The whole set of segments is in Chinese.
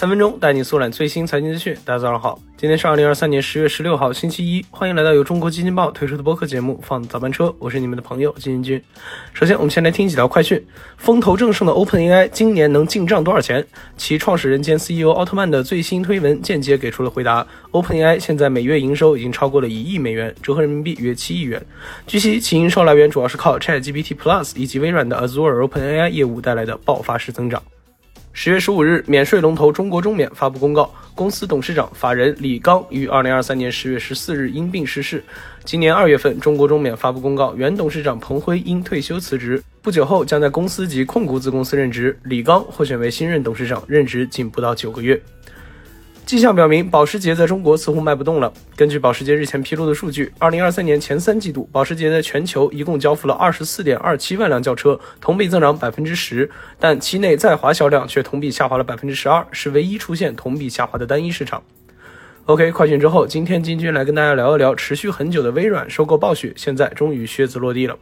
三分钟带你速览最新财经资讯。大家早上好，今天是二零二三年十月十六号，星期一。欢迎来到由中国基金报推出的播客节目《放早班车》，我是你们的朋友金金君。首先，我们先来听几条快讯。风头正盛的 OpenAI 今年能进账多少钱？其创始人兼 CEO 奥特曼的最新推文间接给出了回答。OpenAI 现在每月营收已经超过了一亿美元，折合人民币约七亿元。据悉，其营收来源主要是靠 ChatGPT Plus 以及微软的 Azure OpenAI 业务带来的爆发式增长。十月十五日，免税龙头中国中免发布公告，公司董事长、法人李刚于二零二三年十月十四日因病逝世。今年二月份，中国中免发布公告，原董事长彭辉因退休辞职，不久后将在公司及控股子公司任职。李刚获选为新任董事长，任职仅不到九个月。迹象表明，保时捷在中国似乎卖不动了。根据保时捷日前披露的数据，二零二三年前三季度，保时捷在全球一共交付了二十四点二七万辆轿车，同比增长百分之十，但期内在华销量却同比下滑了百分之十二，是唯一出现同比下滑的单一市场。OK，快讯之后，今天金军来跟大家聊一聊持续很久的微软收购暴雪，现在终于靴子落地了。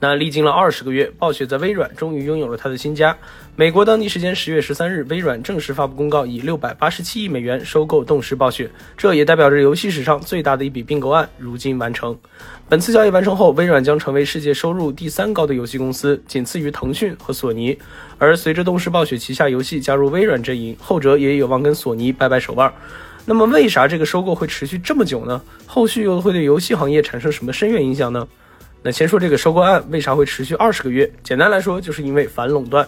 那历经了二十个月，暴雪在微软终于拥有了他的新家。美国当地时间十月十三日，微软正式发布公告，以六百八十七亿美元收购动视暴雪，这也代表着游戏史上最大的一笔并购案如今完成。本次交易完成后，微软将成为世界收入第三高的游戏公司，仅次于腾讯和索尼。而随着动视暴雪旗下游戏加入微软阵营，后者也有望跟索尼掰掰手腕。那么，为啥这个收购会持续这么久呢？后续又会对游戏行业产生什么深远影响呢？那先说这个收购案为啥会持续二十个月？简单来说，就是因为反垄断。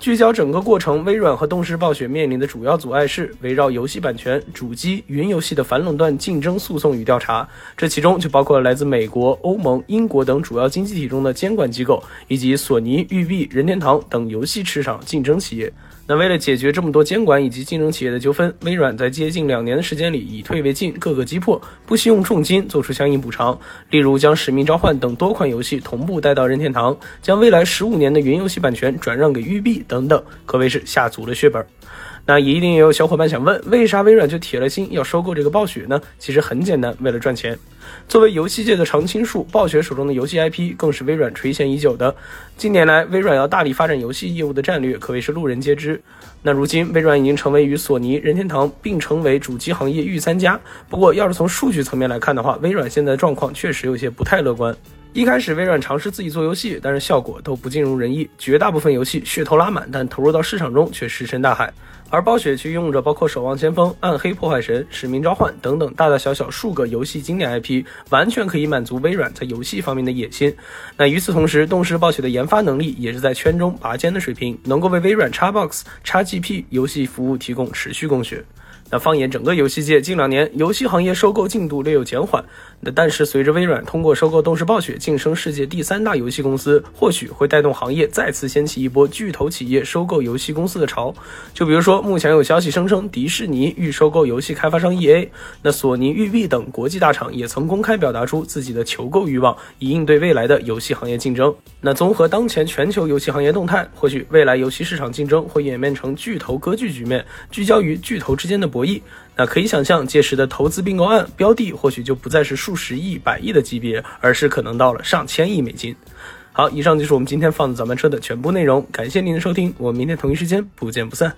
聚焦整个过程，微软和动视暴雪面临的主要阻碍是围绕游戏版权、主机、云游戏的反垄断竞争诉讼与调查。这其中就包括了来自美国、欧盟、英国等主要经济体中的监管机构，以及索尼、育碧、任天堂等游戏市场竞争企业。那为了解决这么多监管以及竞争企业的纠纷，微软在接近两年的时间里以退为进，各个击破，不惜用重金做出相应补偿。例如将《使命召唤》等多款游戏同步带到任天堂，将未来十五年的云游戏版权转让给育碧等等，可谓是下足了血本。那也一定也有小伙伴想问，为啥微软就铁了心要收购这个暴雪呢？其实很简单，为了赚钱。作为游戏界的常青树，暴雪手中的游戏 IP 更是微软垂涎已久的。近年来，微软要大力发展游戏业务的战略可谓是路人皆知。那如今，微软已经成为与索尼、任天堂并称为主机行业御三家。不过，要是从数据层面来看的话，微软现在的状况确实有些不太乐观。一开始，微软尝试自己做游戏，但是效果都不尽如人意，绝大部分游戏噱头拉满，但投入到市场中却石沉大海。而暴雪却拥有着包括《守望先锋》《暗黑破坏神》《使命召唤》等等大大小小数个游戏经典 IP，完全可以满足微软在游戏方面的野心。那与此同时，动视暴雪的研发能力也是在圈中拔尖的水平，能够为微软 Xbox、XGP 游戏服务提供持续供血。那放眼整个游戏界，近两年游戏行业收购进度略有减缓。那但是随着微软通过收购动视暴雪晋升世界第三大游戏公司，或许会带动行业再次掀起一波巨头企业收购游戏公司的潮。就比如说，目前有消息声称迪士尼欲收购游戏开发商 EA，那索尼、育碧等国际大厂也曾公开表达出自己的求购欲望，以应对未来的游戏行业竞争。那综合当前全球游戏行业动态，或许未来游戏市场竞争会演变成巨头割据局面，聚焦于巨头之间的。博弈，那可以想象，届时的投资并购案标的或许就不再是数十亿、百亿的级别，而是可能到了上千亿美金。好，以上就是我们今天放的早班车的全部内容，感谢您的收听，我们明天同一时间不见不散。